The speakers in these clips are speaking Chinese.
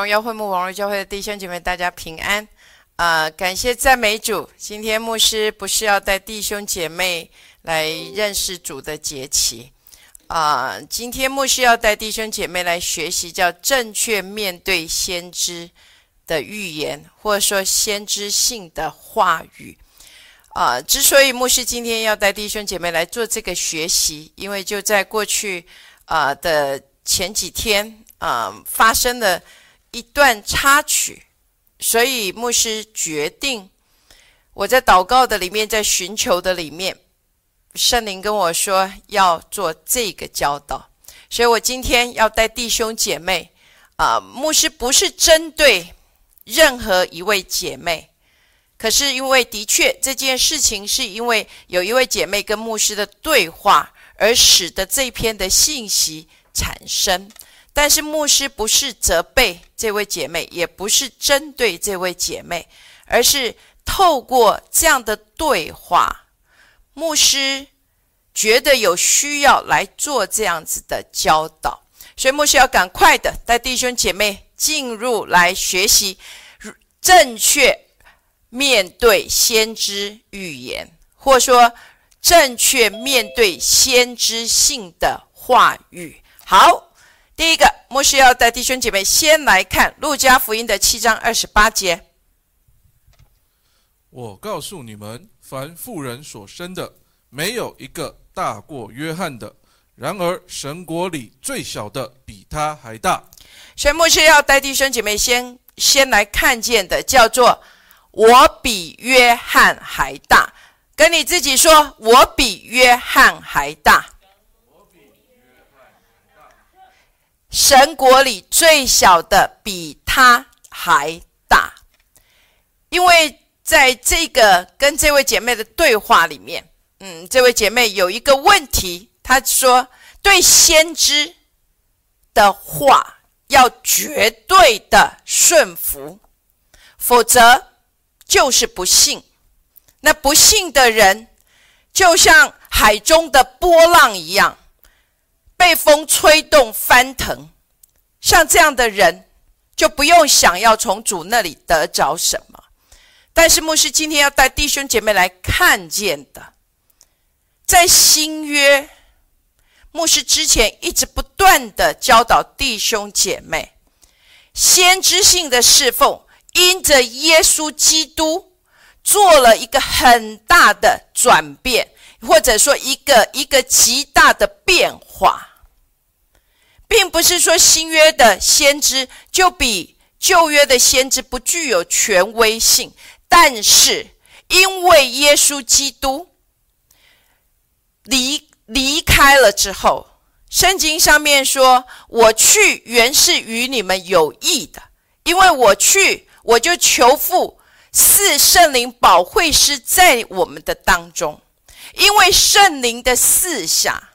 荣耀会幕网络教会的弟兄姐妹，大家平安。啊，感谢赞美主。今天牧师不是要带弟兄姐妹来认识主的节期啊，今天牧师要带弟兄姐妹来学习叫正确面对先知的预言，或者说先知性的话语啊。之所以牧师今天要带弟兄姐妹来做这个学习，因为就在过去啊的前几天啊发生了一段插曲。所以牧师决定，我在祷告的里面，在寻求的里面，圣灵跟我说要做这个教导。所以我今天要带弟兄姐妹啊，牧师不是针对任何一位姐妹，可是因为的确这件事情是因为有一位姐妹跟牧师的对话，而使得这篇的信息产生。但是牧师不是责备这位姐妹，也不是针对这位姐妹，而是透过这样的对话，牧师觉得有需要来做这样子的教导，所以牧师要赶快的带弟兄姐妹进入来学习正确面对先知预言，或说正确面对先知性的话语。好。第一个，牧师要带弟兄姐妹先来看路加福音的七章二十八节。我告诉你们，凡妇人所生的，没有一个大过约翰的；然而神国里最小的，比他还大。所以牧师要带弟兄姐妹先先来看见的，叫做我比约翰还大。跟你自己说，我比约翰还大。神国里最小的比他还大，因为在这个跟这位姐妹的对话里面，嗯，这位姐妹有一个问题，她说：对先知的话要绝对的顺服，否则就是不信。那不信的人，就像海中的波浪一样。被风吹动翻腾，像这样的人就不用想要从主那里得着什么。但是牧师今天要带弟兄姐妹来看见的，在新约，牧师之前一直不断的教导弟兄姐妹，先知性的侍奉，因着耶稣基督做了一个很大的转变，或者说一个一个极大的变化。并不是说新约的先知就比旧约的先知不具有权威性，但是因为耶稣基督离离开了之后，圣经上面说：“我去原是与你们有益的，因为我去，我就求父赐圣灵保惠师在我们的当中，因为圣灵的四下。”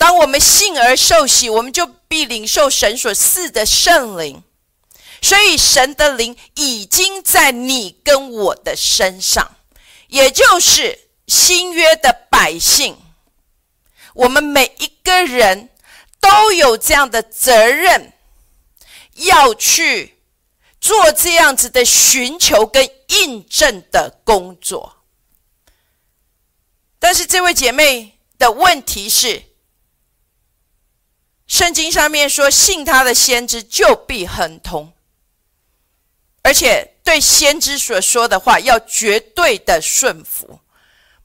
当我们信而受洗，我们就必领受神所赐的圣灵。所以，神的灵已经在你跟我的身上，也就是新约的百姓。我们每一个人都有这样的责任，要去做这样子的寻求跟印证的工作。但是，这位姐妹的问题是。圣经上面说，信他的先知就必亨通，而且对先知所说的话要绝对的顺服。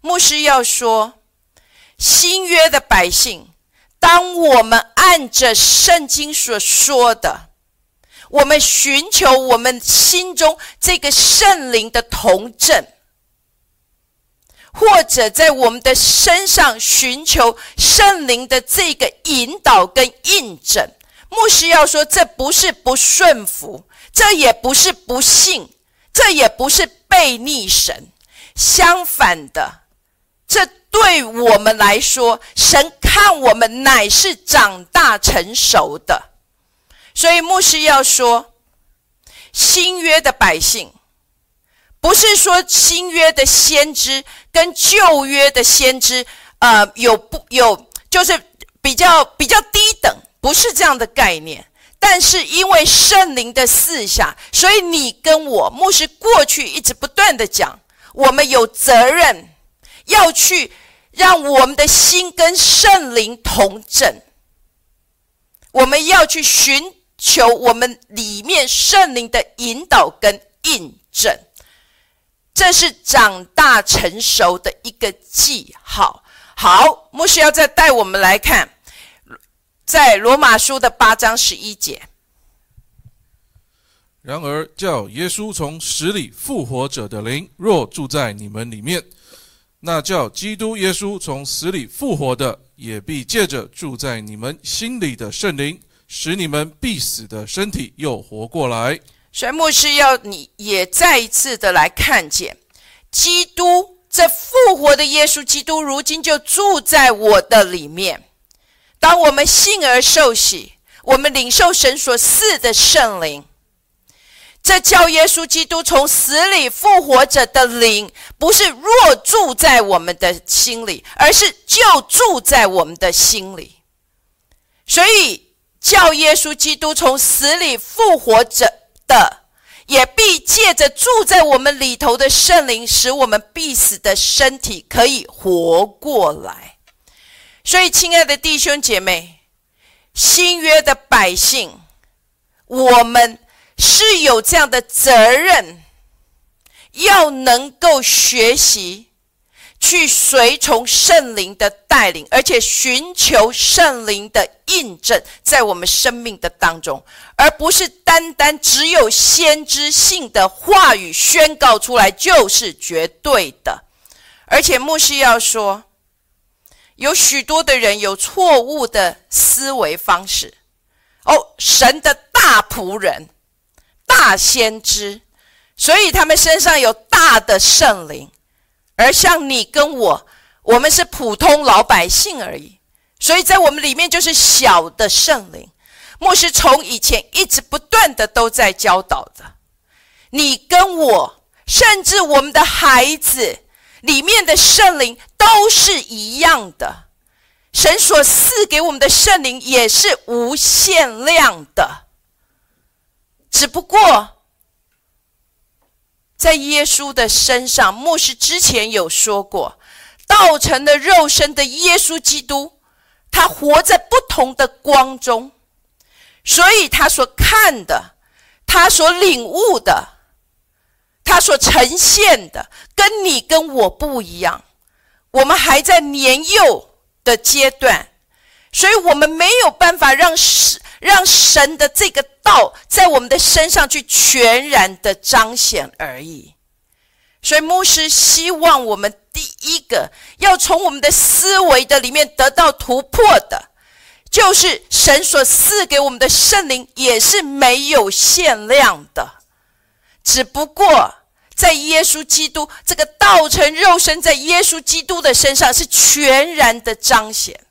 牧师要说，新约的百姓，当我们按着圣经所说的，我们寻求我们心中这个圣灵的同证。或者在我们的身上寻求圣灵的这个引导跟印证，牧师要说，这不是不顺服，这也不是不信，这也不是背逆神，相反的，这对我们来说，神看我们乃是长大成熟的，所以牧师要说，新约的百姓。不是说新约的先知跟旧约的先知，呃，有不有就是比较比较低等，不是这样的概念。但是因为圣灵的四下，所以你跟我牧师过去一直不断的讲，我们有责任要去让我们的心跟圣灵同正，我们要去寻求我们里面圣灵的引导跟印证，这是长大成熟的一个记号。好，牧师要再带我们来看。在罗马书的八章十一节。然而，叫耶稣从死里复活者的灵，若住在你们里面，那叫基督耶稣从死里复活的，也必借着住在你们心里的圣灵，使你们必死的身体又活过来。所以，牧师要你也再一次的来看见，基督这复活的耶稣基督，如今就住在我的里面。当我们信而受洗，我们领受神所赐的圣灵，这叫耶稣基督从死里复活者的灵，不是若住在我们的心里，而是就住在我们的心里。所以，叫耶稣基督从死里复活者的，也必借着住在我们里头的圣灵，使我们必死的身体可以活过来。所以，亲爱的弟兄姐妹，新约的百姓，我们是有这样的责任，要能够学习去随从圣灵的带领，而且寻求圣灵的印证在我们生命的当中，而不是单单只有先知性的话语宣告出来就是绝对的。而且，牧师要说。有许多的人有错误的思维方式，哦，神的大仆人、大先知，所以他们身上有大的圣灵，而像你跟我，我们是普通老百姓而已，所以在我们里面就是小的圣灵。牧师从以前一直不断的都在教导的，你跟我，甚至我们的孩子。里面的圣灵都是一样的，神所赐给我们的圣灵也是无限量的。只不过，在耶稣的身上，牧师之前有说过，道成的肉身的耶稣基督，他活在不同的光中，所以他所看的，他所领悟的。他所呈现的跟你跟我不一样，我们还在年幼的阶段，所以我们没有办法让神让神的这个道在我们的身上去全然的彰显而已。所以牧师希望我们第一个要从我们的思维的里面得到突破的，就是神所赐给我们的圣灵也是没有限量的。只不过，在耶稣基督这个道成肉身，在耶稣基督的身上是全然的彰显。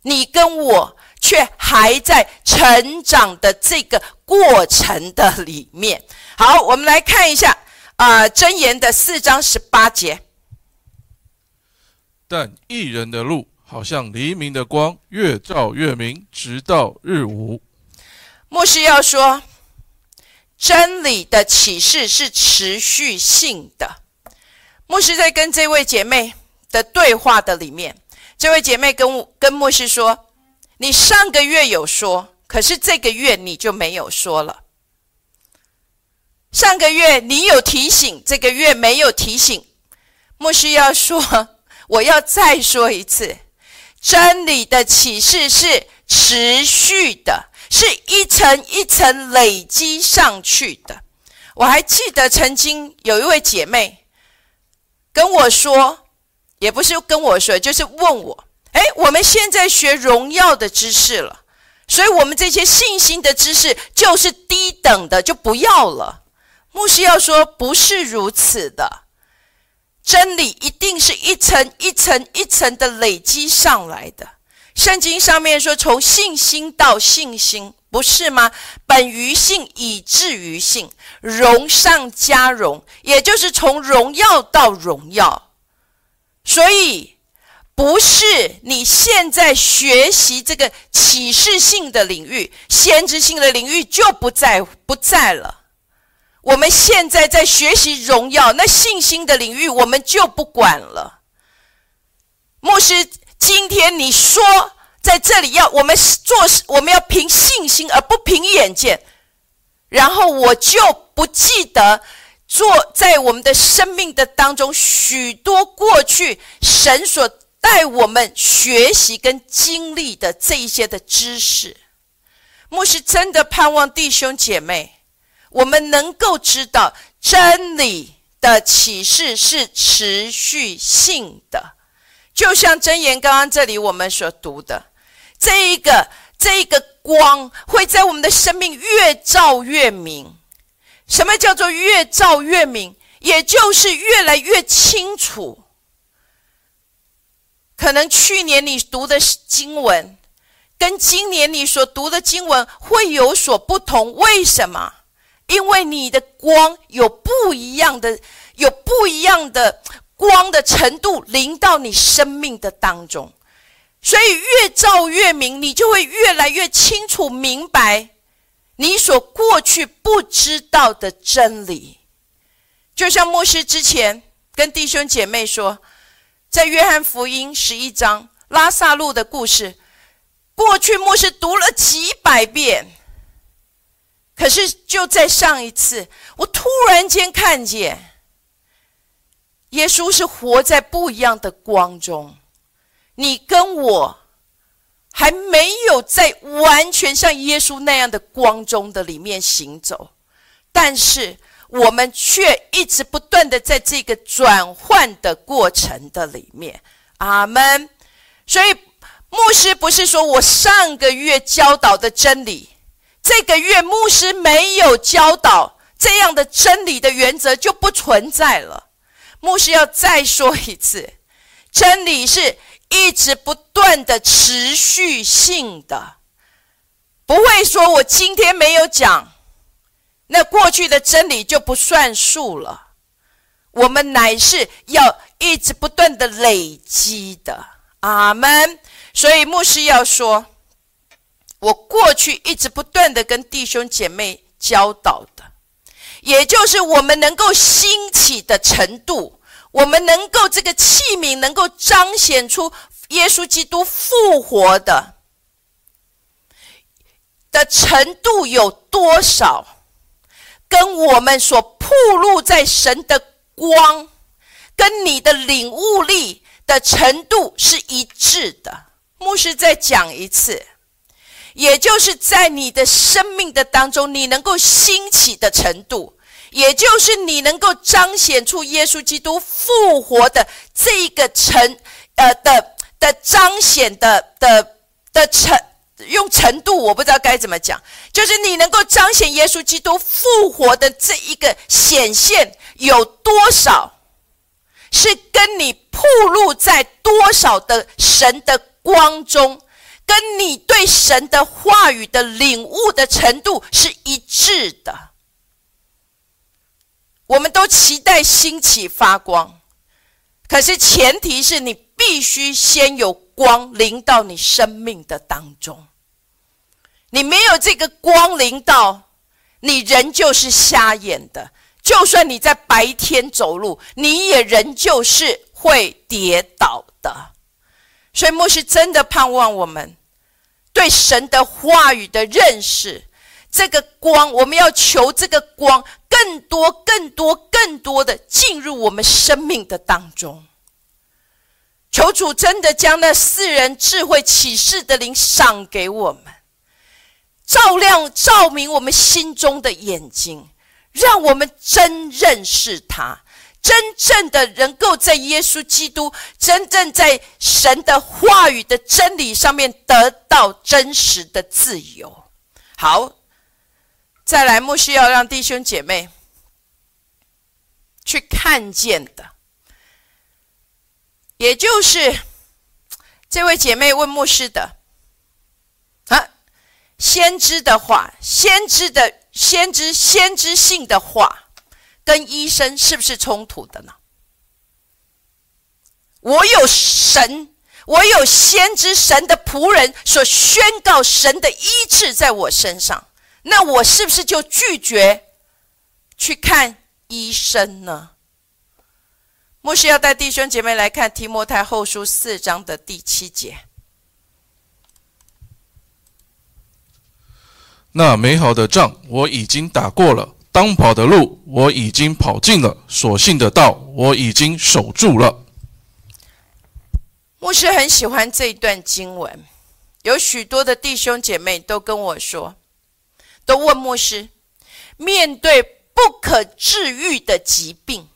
你跟我却还在成长的这个过程的里面。好，我们来看一下啊，箴言的四章十八节。但一人的路，好像黎明的光，越照越明，直到日午。牧师要说。真理的启示是持续性的。牧师在跟这位姐妹的对话的里面，这位姐妹跟跟牧师说：“你上个月有说，可是这个月你就没有说了。上个月你有提醒，这个月没有提醒。”牧师要说：“我要再说一次，真理的启示是持续的。”是一层一层累积上去的。我还记得曾经有一位姐妹跟我说，也不是跟我说，就是问我：“哎，我们现在学荣耀的知识了，所以我们这些信心的知识就是低等的，就不要了。”牧师要说：“不是如此的，真理一定是一层一层一层的累积上来的。”圣经上面说，从信心到信心，不是吗？本于信，以至于信，荣上加荣，也就是从荣耀到荣耀。所以，不是你现在学习这个启示性的领域、先知性的领域就不在不在了。我们现在在学习荣耀，那信心的领域我们就不管了。牧师，今天你说在这里要我们做事，我们要凭信心而不凭眼见，然后我就不记得做在我们的生命的当中许多过去神所。带我们学习跟经历的这一些的知识，牧师真的盼望弟兄姐妹，我们能够知道真理的启示是持续性的，就像真言刚刚这里我们所读的，这一个这一个光会在我们的生命越照越明。什么叫做越照越明？也就是越来越清楚。可能去年你读的经文，跟今年你所读的经文会有所不同。为什么？因为你的光有不一样的，有不一样的光的程度临到你生命的当中，所以越照越明，你就会越来越清楚明白你所过去不知道的真理。就像牧师之前跟弟兄姐妹说。在约翰福音十一章拉萨路的故事，过去牧师读了几百遍，可是就在上一次，我突然间看见，耶稣是活在不一样的光中。你跟我还没有在完全像耶稣那样的光中的里面行走，但是。我们却一直不断的在这个转换的过程的里面，阿门。所以牧师不是说我上个月教导的真理，这个月牧师没有教导这样的真理的原则就不存在了。牧师要再说一次，真理是一直不断的持续性的，不会说我今天没有讲。那过去的真理就不算数了，我们乃是要一直不断的累积的，阿门。所以牧师要说，我过去一直不断的跟弟兄姐妹教导的，也就是我们能够兴起的程度，我们能够这个器皿能够彰显出耶稣基督复活的的程度有多少？跟我们所铺露在神的光，跟你的领悟力的程度是一致的。牧师再讲一次，也就是在你的生命的当中，你能够兴起的程度，也就是你能够彰显出耶稣基督复活的这一个程，呃的的彰显的的的程。用程度我不知道该怎么讲，就是你能够彰显耶稣基督复活的这一个显现有多少，是跟你铺露在多少的神的光中，跟你对神的话语的领悟的程度是一致的。我们都期待兴起发光，可是前提是你必须先有。光临到你生命的当中，你没有这个光临到，你人就是瞎眼的。就算你在白天走路，你也仍旧是会跌倒的。所以牧师真的盼望我们对神的话语的认识，这个光，我们要求这个光更多、更多、更多的进入我们生命的当中。求主真的将那四人智慧启示的灵赏给我们，照亮、照明我们心中的眼睛，让我们真认识他，真正的能够在耶稣基督、真正在神的话语的真理上面得到真实的自由。好，再来，牧师要让弟兄姐妹去看见的。也就是这位姐妹问牧师的啊，先知的话，先知的先知先知性的话，跟医生是不是冲突的呢？我有神我有先知神的仆人所宣告神的医治在我身上，那我是不是就拒绝去看医生呢？牧师要带弟兄姐妹来看提摩太后书四章的第七节。那美好的仗我已经打过了，当跑的路我已经跑尽了，所信的道我已经守住了。牧师很喜欢这一段经文，有许多的弟兄姐妹都跟我说，都问牧师：面对不可治愈的疾病，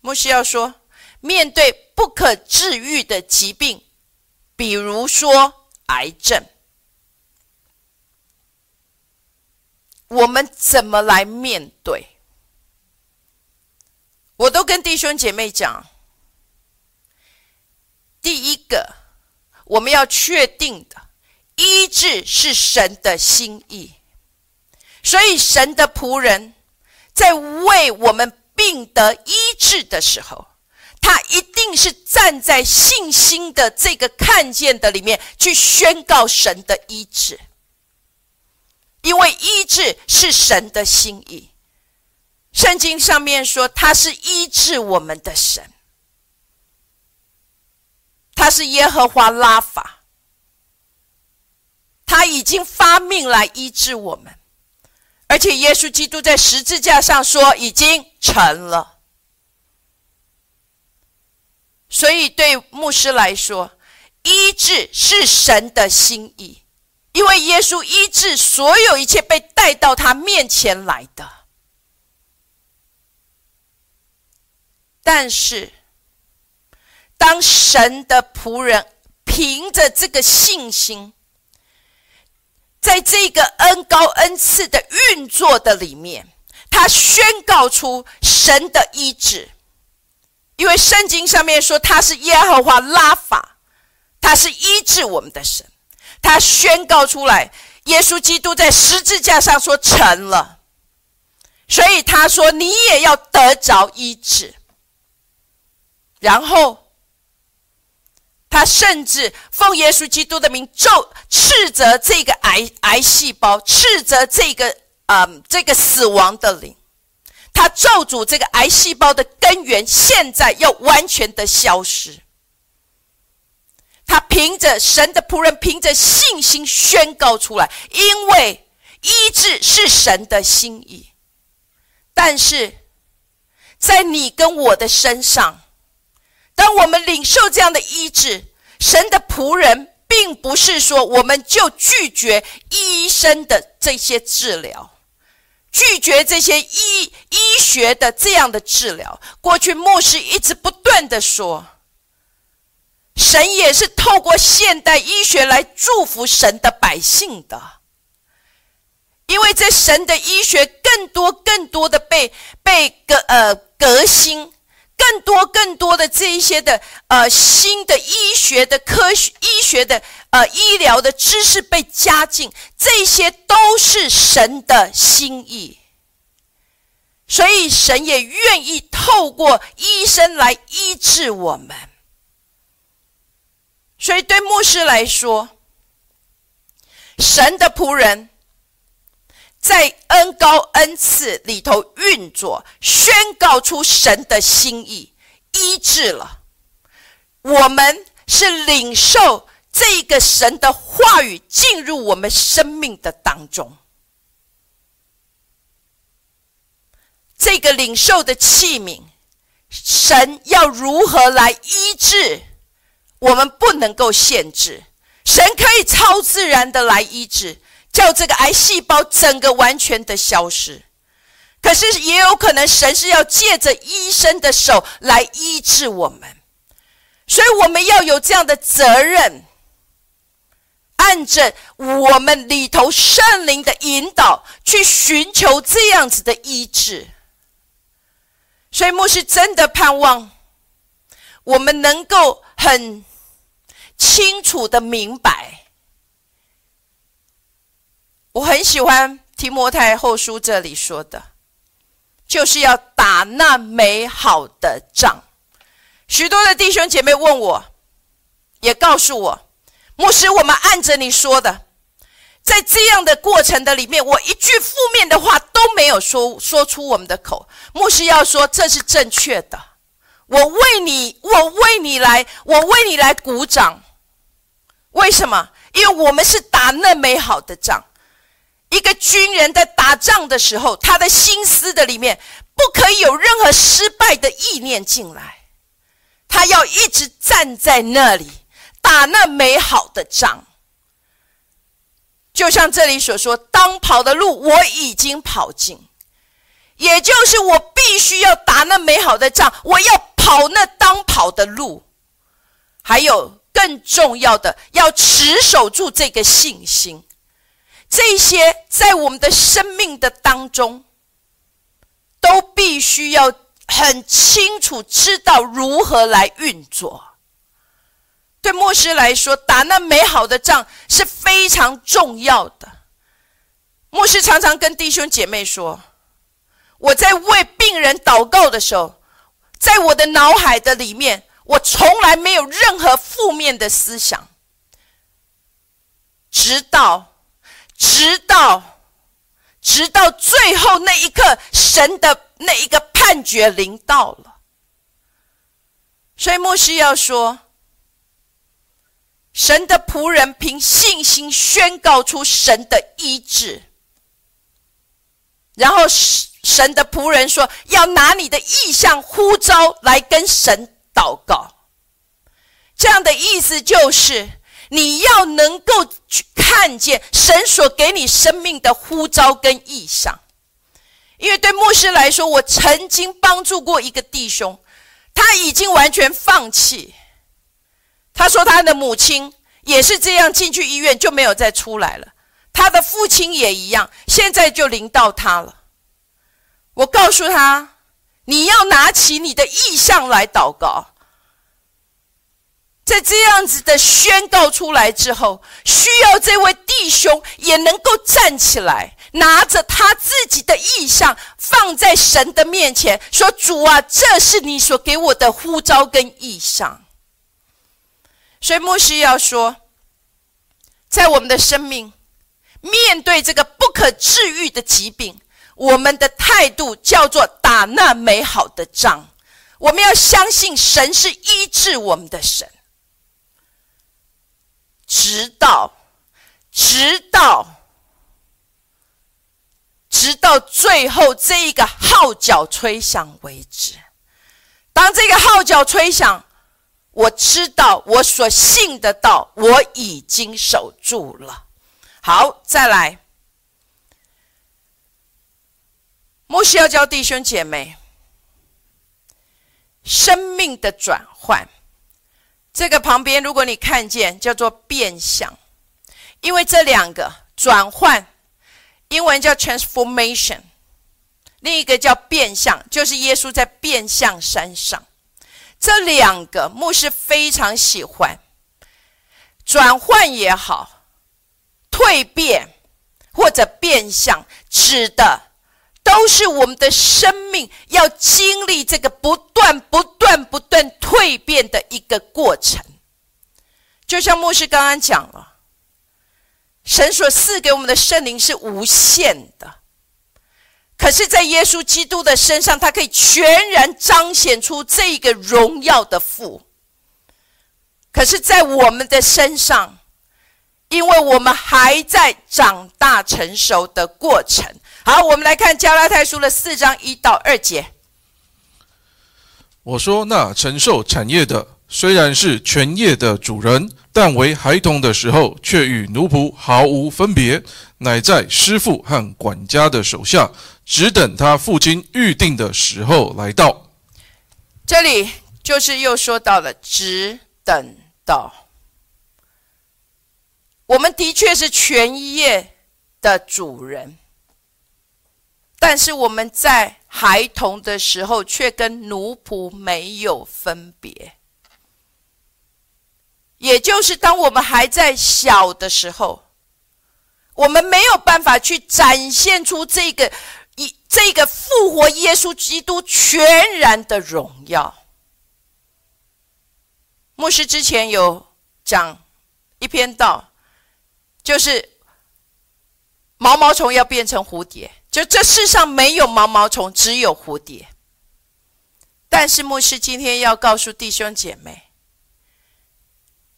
牧师要说，面对不可治愈的疾病，比如说癌症，我们怎么来面对？我都跟弟兄姐妹讲。第一个，我们要确定的，医治是神的心意，所以神的仆人，在为我们病得医治的时候，他一定是站在信心的这个看见的里面去宣告神的医治，因为医治是神的心意。圣经上面说，他是医治我们的神。他是耶和华拉法，他已经发命来医治我们，而且耶稣基督在十字架上说已经成了。所以对牧师来说，医治是神的心意，因为耶稣医治所有一切被带到他面前来的，但是。当神的仆人凭着这个信心，在这个恩高恩赐的运作的里面，他宣告出神的医治。因为圣经上面说他是耶和华拉法，他是医治我们的神。他宣告出来，耶稣基督在十字架上说成了，所以他说你也要得着医治，然后。他甚至奉耶稣基督的名咒斥责这个癌癌细胞，斥责这个啊这个死亡的灵。他咒诅这个癌细胞的根源，现在要完全的消失。他凭着神的仆人，凭着信心宣告出来，因为医治是神的心意。但是在你跟我的身上。当我们领受这样的医治，神的仆人并不是说我们就拒绝医生的这些治疗，拒绝这些医医学的这样的治疗。过去牧师一直不断的说，神也是透过现代医学来祝福神的百姓的，因为在神的医学更多更多的被被革呃革新。更多、更多的这一些的呃新的医学的科学、医学的呃医疗的知识被加进，这些都是神的心意，所以神也愿意透过医生来医治我们。所以对牧师来说，神的仆人。在恩高恩赐里头运作，宣告出神的心意，医治了。我们是领受这个神的话语进入我们生命的当中。这个领受的器皿，神要如何来医治？我们不能够限制，神可以超自然的来医治。叫这个癌细胞整个完全的消失，可是也有可能神是要借着医生的手来医治我们，所以我们要有这样的责任，按着我们里头圣灵的引导去寻求这样子的医治。所以牧师真的盼望我们能够很清楚的明白。我很喜欢提摩太后书这里说的，就是要打那美好的仗。许多的弟兄姐妹问我，也告诉我，牧师，我们按着你说的，在这样的过程的里面，我一句负面的话都没有说说出我们的口。牧师要说这是正确的，我为你，我为你来，我为你来鼓掌。为什么？因为我们是打那美好的仗。一个军人在打仗的时候，他的心思的里面不可以有任何失败的意念进来，他要一直站在那里。打那美好的仗，就像这里所说，当跑的路我已经跑尽，也就是我必须要打那美好的仗，我要跑那当跑的路。还有更重要的，要持守住这个信心。这些在我们的生命的当中，都必须要很清楚知道如何来运作。对牧师来说，打那美好的仗是非常重要的。牧师常常跟弟兄姐妹说：“我在为病人祷告的时候，在我的脑海的里面，我从来没有任何负面的思想，直到，直到，直到最后那一刻，神的那一个判决临到了。所以牧师要说。”神的仆人凭信心宣告出神的医治，然后神的仆人说：“要拿你的意向呼召来跟神祷告。”这样的意思就是，你要能够去看见神所给你生命的呼召跟意向。因为对牧师来说，我曾经帮助过一个弟兄，他已经完全放弃。他说他的母亲也是这样进去医院就没有再出来了，他的父亲也一样，现在就临到他了。我告诉他，你要拿起你的意向来祷告。在这样子的宣告出来之后，需要这位弟兄也能够站起来，拿着他自己的意向放在神的面前，说：“主啊，这是你所给我的呼召跟意向。”所以牧师要说，在我们的生命面对这个不可治愈的疾病，我们的态度叫做打那美好的仗。我们要相信神是医治我们的神，直到直到直到最后这一个号角吹响为止。当这个号角吹响。我知道我所信的道，我已经守住了。好，再来。牧师要教弟兄姐妹，生命的转换。这个旁边，如果你看见，叫做变相，因为这两个转换，英文叫 transformation，另一个叫变相，就是耶稣在变相山上。这两个牧师非常喜欢，转换也好，蜕变或者变相，指的都是我们的生命要经历这个不断、不断、不断蜕变的一个过程。就像牧师刚刚讲了，神所赐给我们的圣灵是无限的。可是，在耶稣基督的身上，他可以全然彰显出这个荣耀的父。可是，在我们的身上，因为我们还在长大成熟的过程。好，我们来看加拉太书的四章一到二节。我说：那承受产业的，虽然是全业的主人，但为孩童的时候，却与奴仆毫无分别，乃在师傅和管家的手下。只等他父亲预定的时候来到。这里就是又说到了，只等到。我们的确是全业的主人，但是我们在孩童的时候，却跟奴仆没有分别。也就是当我们还在小的时候，我们没有办法去展现出这个一。这个复活耶稣基督全然的荣耀。牧师之前有讲一篇道，就是毛毛虫要变成蝴蝶，就这世上没有毛毛虫，只有蝴蝶。但是牧师今天要告诉弟兄姐妹，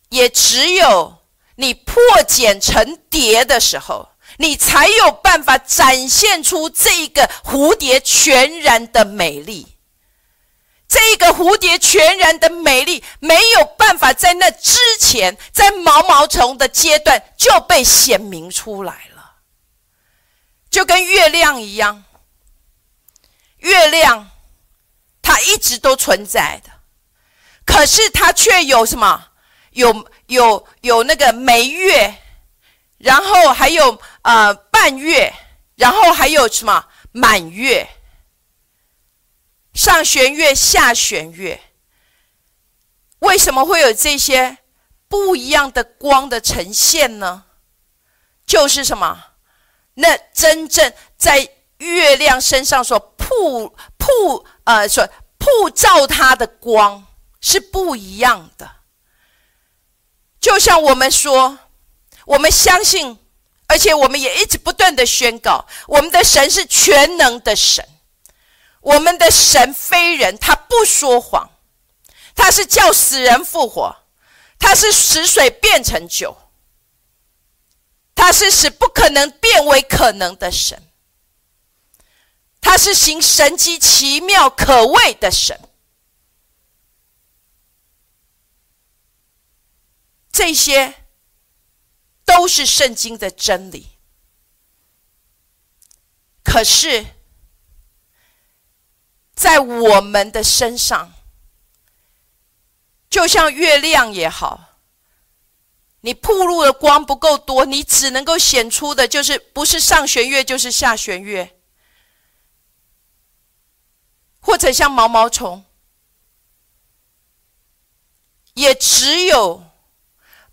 也只有你破茧成蝶的时候，你才有办法展现出这一个蝴蝶全然的美丽。这个蝴蝶全然的美丽，没有办法在那之前，在毛毛虫的阶段就被显明出来了，就跟月亮一样，月亮。它一直都存在的，可是它却有什么？有有有那个眉月，然后还有呃半月，然后还有什么满月？上弦月、下弦月，为什么会有这些不一样的光的呈现呢？就是什么？那真正在月亮身上所铺铺。呃，说曝照它的光是不一样的，就像我们说，我们相信，而且我们也一直不断的宣告，我们的神是全能的神，我们的神非人，他不说谎，他是叫死人复活，他是使水变成酒，他是使不可能变为可能的神。他是行神机奇妙可畏的神，这些都是圣经的真理。可是，在我们的身上，就像月亮也好，你铺路的光不够多，你只能够显出的就是不是上弦月就是下弦月。或者像毛毛虫，也只有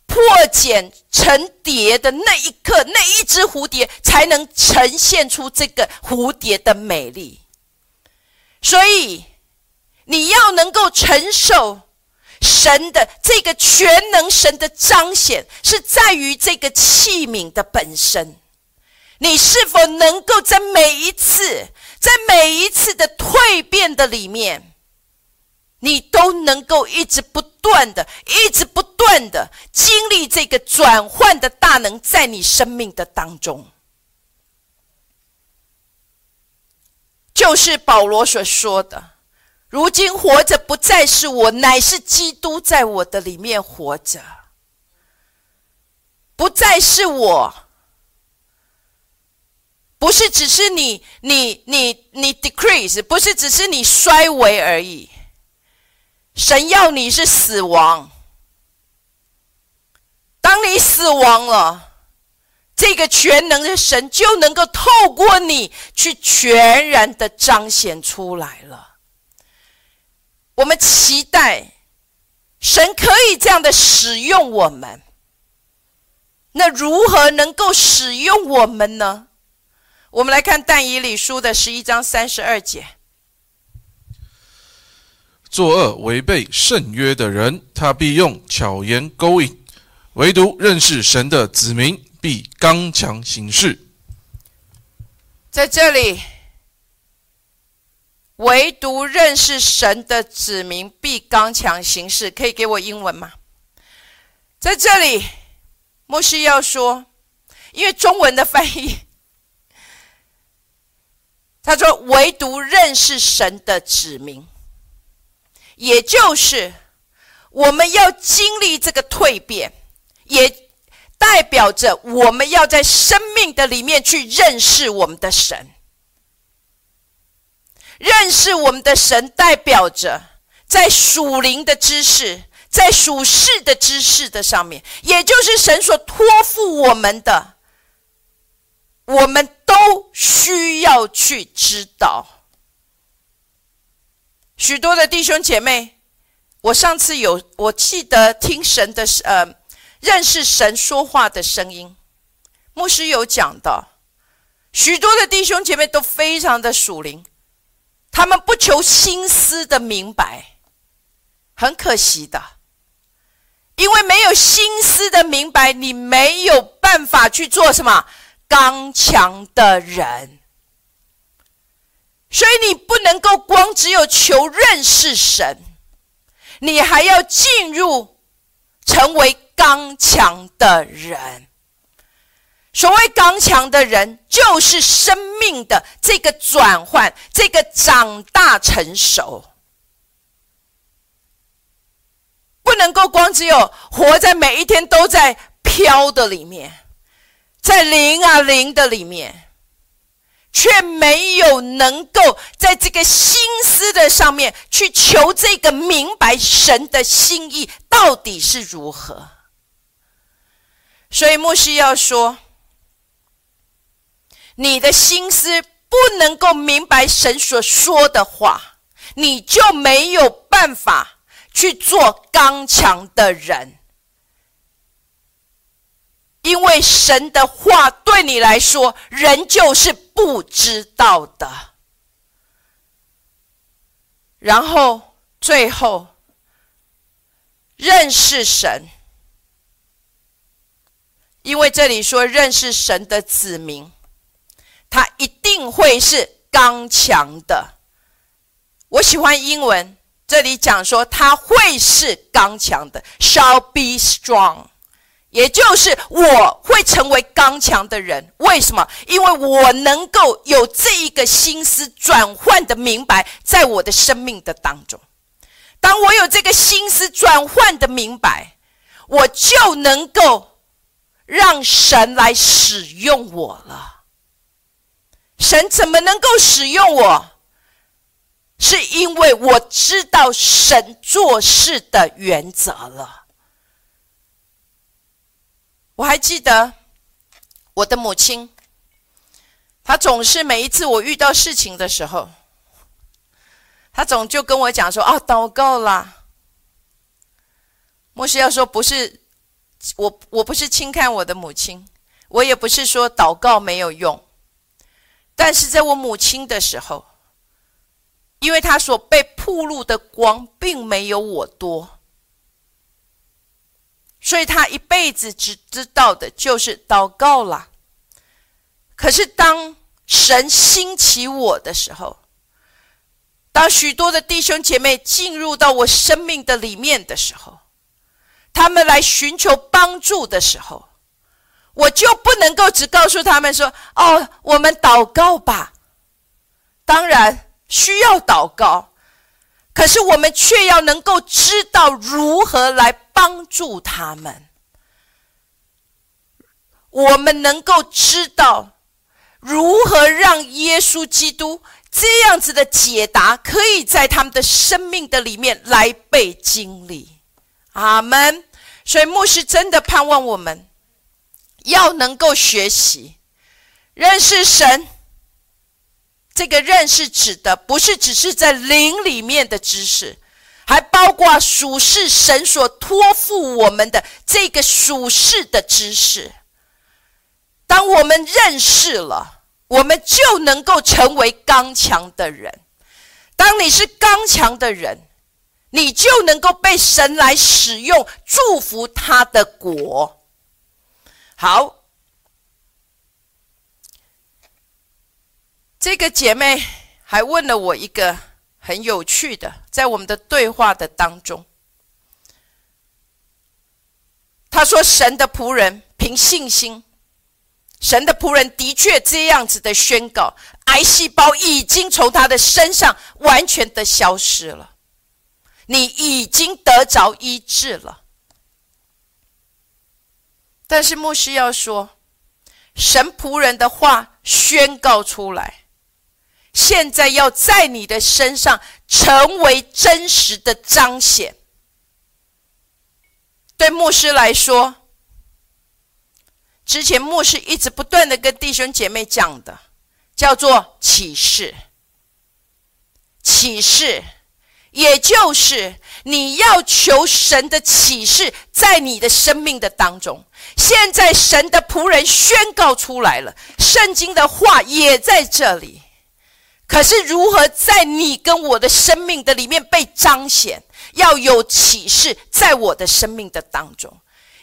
破茧成蝶的那一刻，那一只蝴蝶才能呈现出这个蝴蝶的美丽。所以，你要能够承受神的这个全能神的彰显，是在于这个器皿的本身。你是否能够在每一次？在每一次的蜕变的里面，你都能够一直不断的、一直不断的经历这个转换的大能，在你生命的当中，就是保罗所说的：“如今活着不再是我，乃是基督在我的里面活着，不再是我。”不是只是你你你你 decrease，不是只是你衰微而已。神要你是死亡，当你死亡了，这个全能的神就能够透过你去全然的彰显出来了。我们期待神可以这样的使用我们，那如何能够使用我们呢？我们来看但以理书的十一章三十二节：作恶违背圣约的人，他必用巧言勾引；唯独认识神的子民，必刚强行事。在这里，唯独认识神的子民必刚强行事。可以给我英文吗？在这里，牧师要说，因为中文的翻译。他说：“唯独认识神的指明，也就是我们要经历这个蜕变，也代表着我们要在生命的里面去认识我们的神。认识我们的神，代表着在属灵的知识，在属世的知识的上面，也就是神所托付我们的。”我们都需要去知道，许多的弟兄姐妹，我上次有我记得听神的呃，认识神说话的声音，牧师有讲到，许多的弟兄姐妹都非常的属灵，他们不求心思的明白，很可惜的，因为没有心思的明白，你没有办法去做什么刚强的人。所以你不能够光只有求认识神，你还要进入成为刚强的人。所谓刚强的人，就是生命的这个转换，这个长大成熟，不能够光只有活在每一天都在飘的里面，在灵啊灵的里面。却没有能够在这个心思的上面去求这个明白神的心意到底是如何。所以牧师要说，你的心思不能够明白神所说的话，你就没有办法去做刚强的人。因为神的话对你来说，人就是不知道的。然后最后认识神，因为这里说认识神的子民，他一定会是刚强的。我喜欢英文，这里讲说他会是刚强的，shall be strong。也就是我会成为刚强的人，为什么？因为我能够有这一个心思转换的明白，在我的生命的当中。当我有这个心思转换的明白，我就能够让神来使用我了。神怎么能够使用我？是因为我知道神做事的原则了。我还记得我的母亲，她总是每一次我遇到事情的时候，她总就跟我讲说：“啊，祷告啦。”牧师要说不是我，我不是轻看我的母亲，我也不是说祷告没有用，但是在我母亲的时候，因为她所被铺路的光并没有我多。所以她一辈子只知道的就是祷告了。可是当神兴起我的时候，当许多的弟兄姐妹进入到我生命的里面的时候，他们来寻求帮助的时候，我就不能够只告诉他们说：“哦，我们祷告吧。”当然需要祷告，可是我们却要能够知道如何来。帮助他们，我们能够知道如何让耶稣基督这样子的解答，可以在他们的生命的里面来被经历。阿门。所以牧师真的盼望我们要能够学习认识神。这个认识指的不是只是在灵里面的知识。还包括属世神所托付我们的这个属世的知识。当我们认识了，我们就能够成为刚强的人。当你是刚强的人，你就能够被神来使用，祝福他的国。好，这个姐妹还问了我一个。很有趣的，在我们的对话的当中，他说：“神的仆人凭信心，神的仆人的确这样子的宣告，癌细胞已经从他的身上完全的消失了，你已经得着医治了。”但是牧师要说，神仆人的话宣告出来。现在要在你的身上成为真实的彰显。对牧师来说，之前牧师一直不断的跟弟兄姐妹讲的，叫做启示。启示，也就是你要求神的启示在你的生命的当中。现在神的仆人宣告出来了，圣经的话也在这里。可是如何在你跟我的生命的里面被彰显？要有启示在我的生命的当中。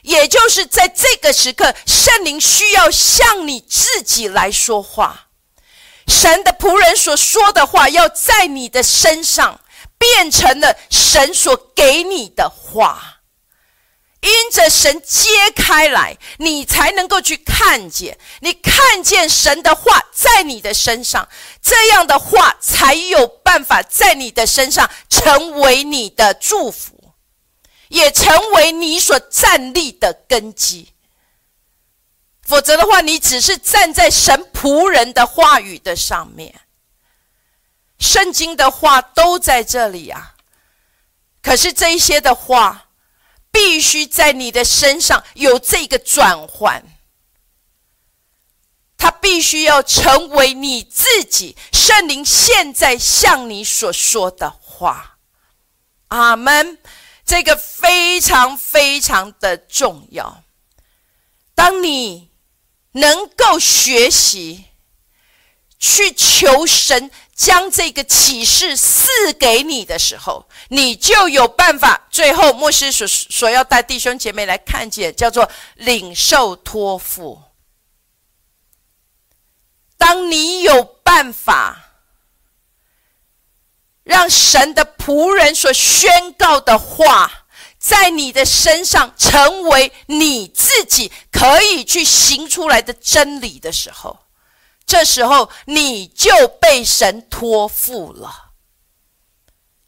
也就是在这个时刻，圣灵需要向你自己来说话。神的仆人所说的话，要在你的身上变成了神所给你的话，因着神揭开来，你才能够去看见。你看见神的话在你的身上，这样的话才有办法在你的身上成为你的祝福。也成为你所站立的根基，否则的话，你只是站在神仆人的话语的上面，圣经的话都在这里啊。可是这些的话，必须在你的身上有这个转换，它必须要成为你自己圣灵现在向你所说的话。阿门。这个非常非常的重要。当你能够学习去求神将这个启示赐给你的时候，你就有办法。最后，牧师所所要带弟兄姐妹来看见，叫做领受托付。当你有办法。让神的仆人所宣告的话，在你的身上成为你自己可以去行出来的真理的时候，这时候你就被神托付了，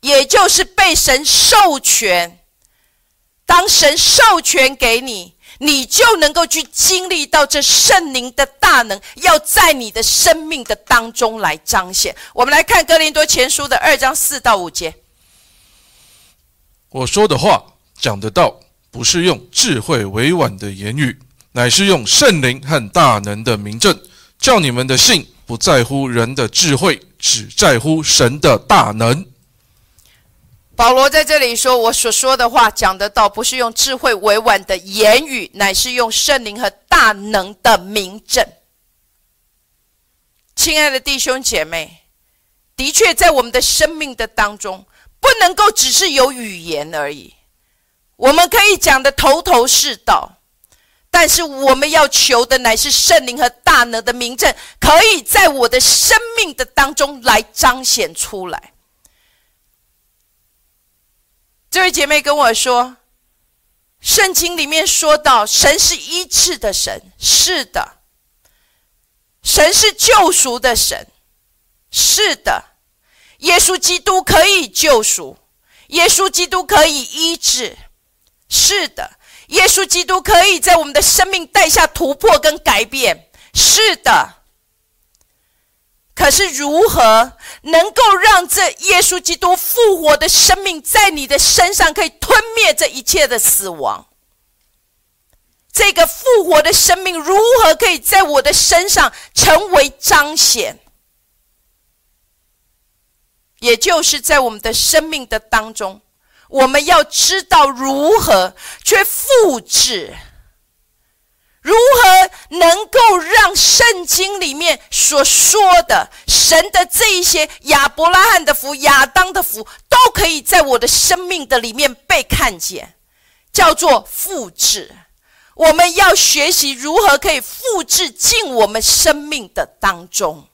也就是被神授权。当神授权给你。你就能够去经历到这圣灵的大能，要在你的生命的当中来彰显。我们来看哥林多前书的二章四到五节。我说的话讲得到，不是用智慧委婉的言语，乃是用圣灵和大能的明证，叫你们的信不在乎人的智慧，只在乎神的大能。保罗在这里说：“我所说的话讲得到，不是用智慧委婉的言语，乃是用圣灵和大能的明证。”亲爱的弟兄姐妹，的确在我们的生命的当中，不能够只是有语言而已。我们可以讲的头头是道，但是我们要求的乃是圣灵和大能的明证，可以在我的生命的当中来彰显出来。这位姐妹跟我说：“圣经里面说到，神是医治的神，是的；神是救赎的神，是的。耶稣基督可以救赎，耶稣基督可以医治，是的。耶稣基督可以在我们的生命带下突破跟改变，是的。”可是，如何能够让这耶稣基督复活的生命在你的身上可以吞灭这一切的死亡？这个复活的生命如何可以在我的身上成为彰显？也就是在我们的生命的当中，我们要知道如何去复制。如何能够让圣经里面所说的神的这一些亚伯拉罕的福、亚当的福，都可以在我的生命的里面被看见？叫做复制。我们要学习如何可以复制进我们生命的当中。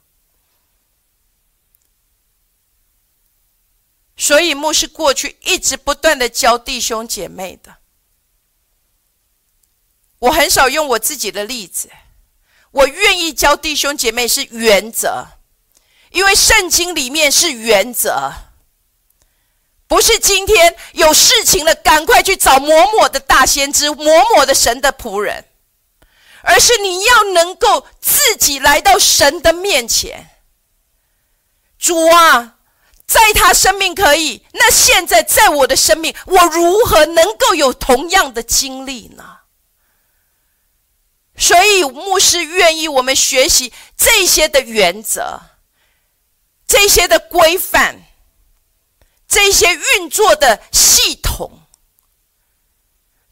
所以牧师过去一直不断的教弟兄姐妹的。我很少用我自己的例子，我愿意教弟兄姐妹是原则，因为圣经里面是原则，不是今天有事情了赶快去找某某的大先知、某某的神的仆人，而是你要能够自己来到神的面前。主啊，在他生命可以，那现在在我的生命，我如何能够有同样的经历呢？所以，牧师愿意我们学习这些的原则、这些的规范、这些运作的系统。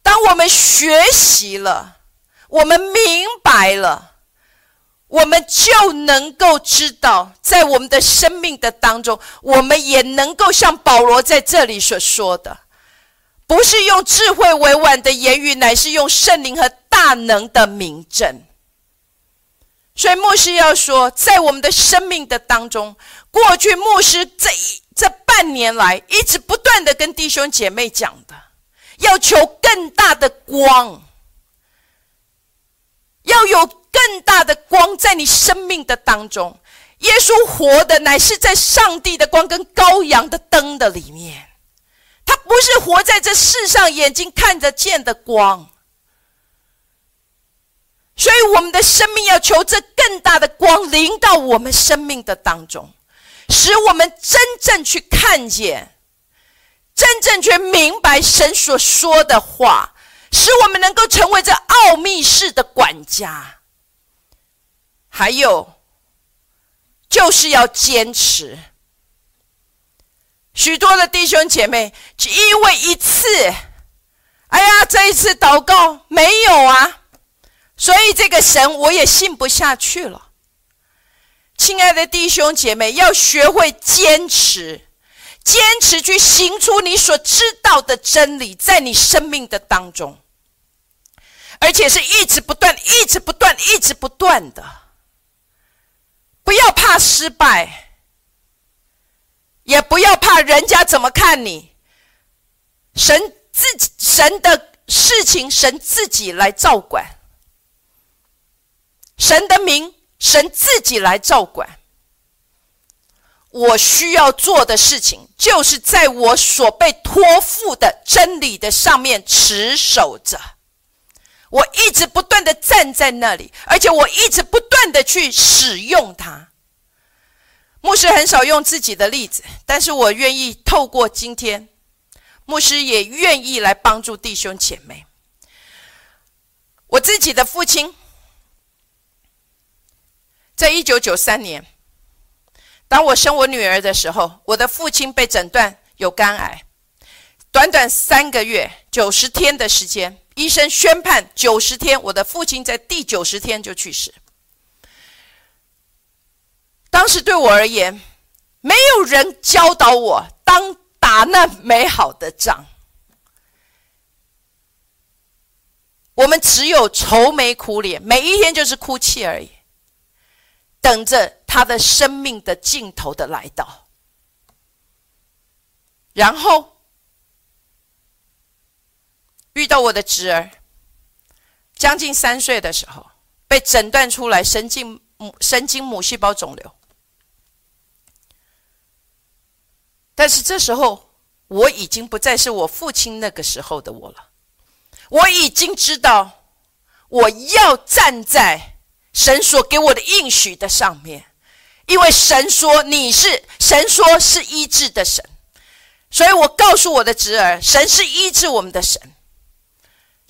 当我们学习了，我们明白了，我们就能够知道，在我们的生命的当中，我们也能够像保罗在这里所说的，不是用智慧委婉的言语，乃是用圣灵和大能的明证。所以牧师要说，在我们的生命的当中，过去牧师这一这半年来，一直不断的跟弟兄姐妹讲的，要求更大的光，要有。更大的光在你生命的当中，耶稣活的乃是在上帝的光跟羔羊的灯的里面，他不是活在这世上眼睛看得见的光，所以我们的生命要求这更大的光临到我们生命的当中，使我们真正去看见，真正去明白神所说的话，使我们能够成为这奥秘式的管家。还有，就是要坚持。许多的弟兄姐妹，因为一次，哎呀，这一次祷告没有啊，所以这个神我也信不下去了。亲爱的弟兄姐妹，要学会坚持，坚持去行出你所知道的真理，在你生命的当中，而且是一直不断、一直不断、一直不断的。不要怕失败，也不要怕人家怎么看你。神自己神的事情，神自己来照管；神的名，神自己来照管。我需要做的事情，就是在我所被托付的真理的上面持守着。我一直不断的站在那里，而且我一直不断的去使用它。牧师很少用自己的例子，但是我愿意透过今天，牧师也愿意来帮助弟兄姐妹。我自己的父亲，在一九九三年，当我生我女儿的时候，我的父亲被诊断有肝癌，短短三个月九十天的时间。医生宣判九十天，我的父亲在第九十天就去世。当时对我而言，没有人教导我当打那美好的仗，我们只有愁眉苦脸，每一天就是哭泣而已，等着他的生命的尽头的来到，然后。遇到我的侄儿，将近三岁的时候，被诊断出来神经母神经母细胞肿瘤。但是这时候，我已经不再是我父亲那个时候的我了。我已经知道，我要站在神所给我的应许的上面，因为神说你是神说是医治的神，所以我告诉我的侄儿，神是医治我们的神。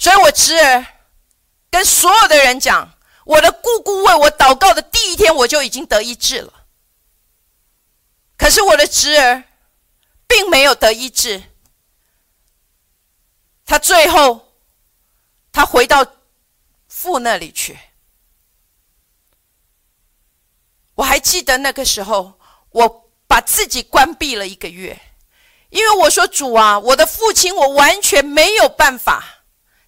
所以我侄儿跟所有的人讲，我的姑姑为我祷告的第一天，我就已经得医治了。可是我的侄儿并没有得医治，他最后他回到父那里去。我还记得那个时候，我把自己关闭了一个月，因为我说主啊，我的父亲我完全没有办法。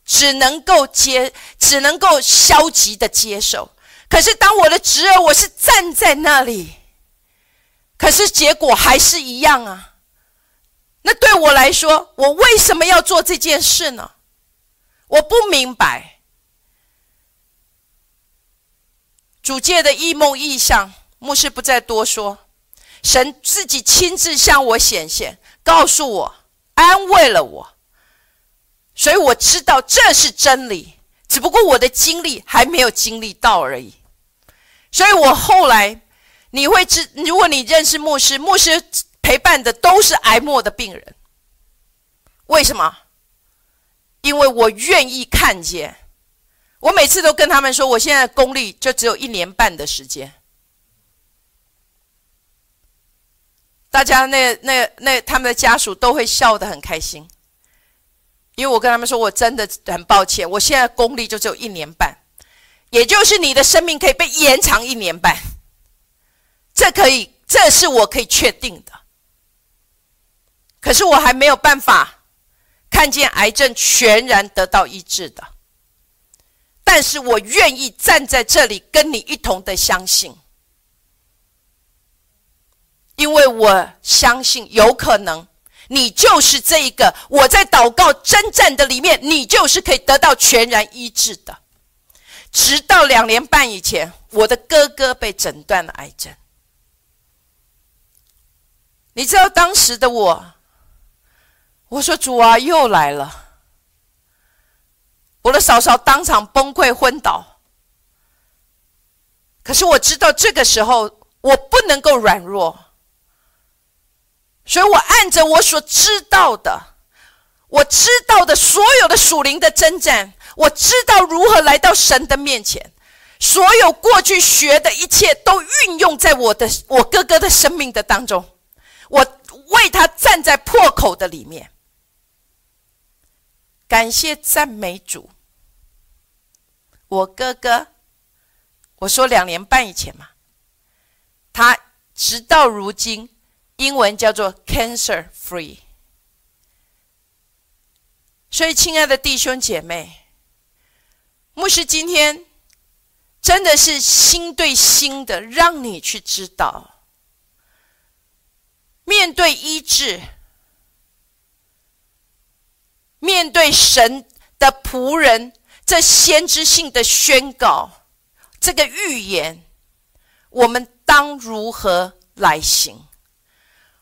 只能够接，只能够消极的接受。可是当我的侄儿，我是站在那里，可是结果还是一样啊。那对我来说，我为什么要做这件事呢？我不明白。主界的异梦异象，牧师不再多说。神自己亲自向我显现，告诉我，安慰了我。所以我知道这是真理，只不过我的经历还没有经历到而已。所以我后来你会知，如果你认识牧师，牧师陪伴的都是癌末的病人。为什么？因为我愿意看见。我每次都跟他们说，我现在功力就只有一年半的时间。大家那那那他们的家属都会笑得很开心。因为我跟他们说，我真的很抱歉，我现在功力就只有一年半，也就是你的生命可以被延长一年半。这可以，这是我可以确定的。可是我还没有办法看见癌症全然得到医治的，但是我愿意站在这里跟你一同的相信，因为我相信有可能你就是这一个我在祷告征战的里面，你就是可以得到全然医治的。直到两年半以前，我的哥哥被诊断了癌症，你知道当时的我。我说：“主啊，又来了！”我的嫂嫂当场崩溃昏倒。可是我知道这个时候我不能够软弱，所以我按着我所知道的，我知道的所有的属灵的征战，我知道如何来到神的面前，所有过去学的一切都运用在我的我哥哥的生命的当中，我为他站在破口的里面。感谢赞美主，我哥哥，我说两年半以前嘛，他直到如今，英文叫做 cancer free。所以，亲爱的弟兄姐妹，牧师今天真的是心对心的，让你去知道，面对医治。面对神的仆人，这先知性的宣告，这个预言，我们当如何来行？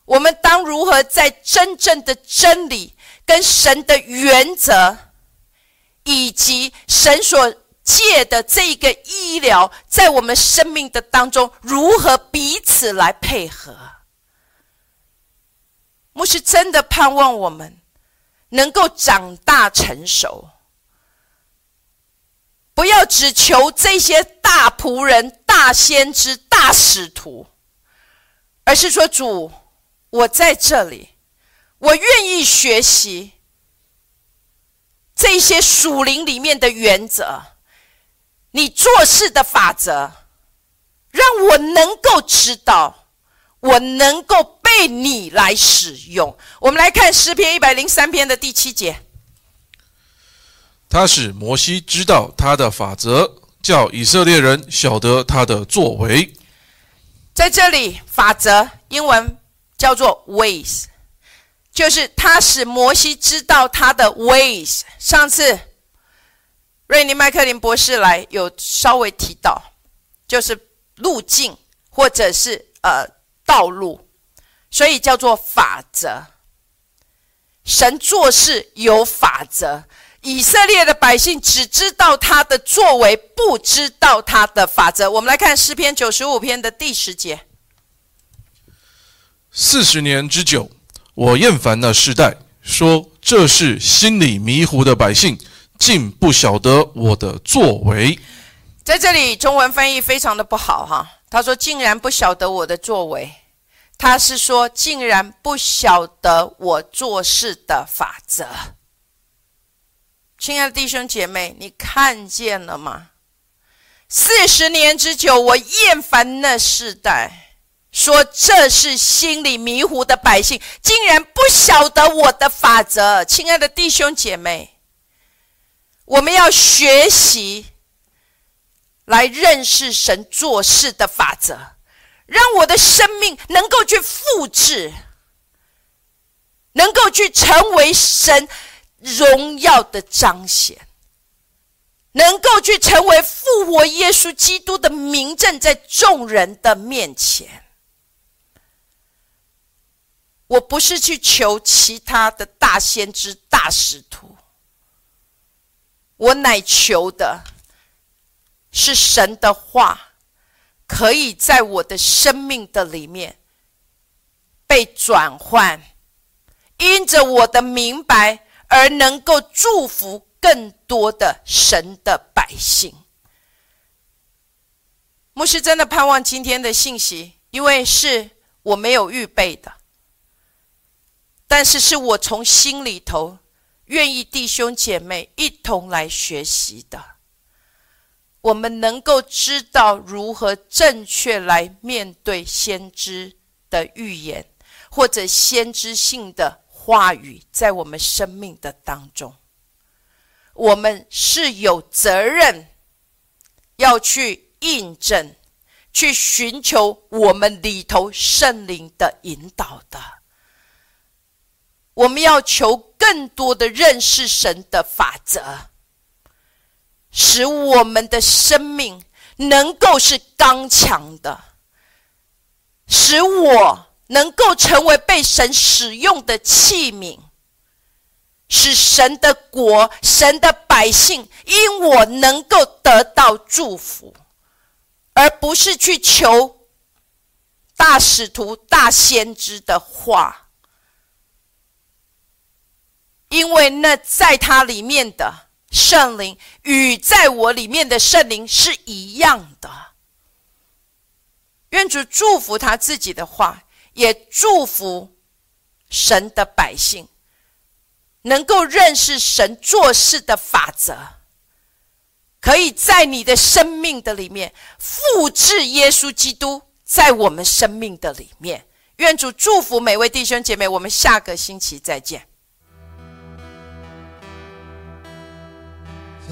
我们当如何在真正的真理、跟神的原则，以及神所借的这个医疗，在我们生命的当中，如何彼此来配合？牧师真的盼望我们。能够长大成熟，不要只求这些大仆人、大先知、大使徒，而是说：主，我在这里，我愿意学习这些属灵里面的原则，你做事的法则，让我能够知道，我能够。被你来使用。我们来看诗篇一百零三篇的第七节。他使摩西知道他的法则，叫以色列人晓得他的作为。在这里，法则英文叫做 ways，就是他使摩西知道他的 ways。上次瑞尼麦克林博士来有稍微提到，就是路径或者是呃道路。所以叫做法则。神做事有法则，以色列的百姓只知道他的作为，不知道他的法则。我们来看诗篇九十五篇的第十节：四十年之久，我厌烦了世代，说这是心里迷糊的百姓，竟不晓得我的作为。在这里，中文翻译非常的不好哈。他说：“竟然不晓得我的作为。”他是说，竟然不晓得我做事的法则。亲爱的弟兄姐妹，你看见了吗？四十年之久，我厌烦那世代，说这是心里迷糊的百姓，竟然不晓得我的法则。亲爱的弟兄姐妹，我们要学习来认识神做事的法则。让我的生命能够去复制，能够去成为神荣耀的彰显，能够去成为复活耶稣基督的名证，在众人的面前。我不是去求其他的大先知、大使徒，我乃求的是神的话。可以在我的生命的里面被转换，因着我的明白而能够祝福更多的神的百姓。牧师真的盼望今天的信息，因为是我没有预备的，但是是我从心里头愿意弟兄姐妹一同来学习的。我们能够知道如何正确来面对先知的预言，或者先知性的话语，在我们生命的当中，我们是有责任要去印证、去寻求我们里头圣灵的引导的。我们要求更多的认识神的法则。使我们的生命能够是刚强的，使我能够成为被神使用的器皿，使神的国、神的百姓因我能够得到祝福，而不是去求大使徒、大先知的话，因为那在他里面的。圣灵与在我里面的圣灵是一样的。愿主祝福他自己的话，也祝福神的百姓，能够认识神做事的法则，可以在你的生命的里面复制耶稣基督在我们生命的里面。愿主祝福每位弟兄姐妹，我们下个星期再见。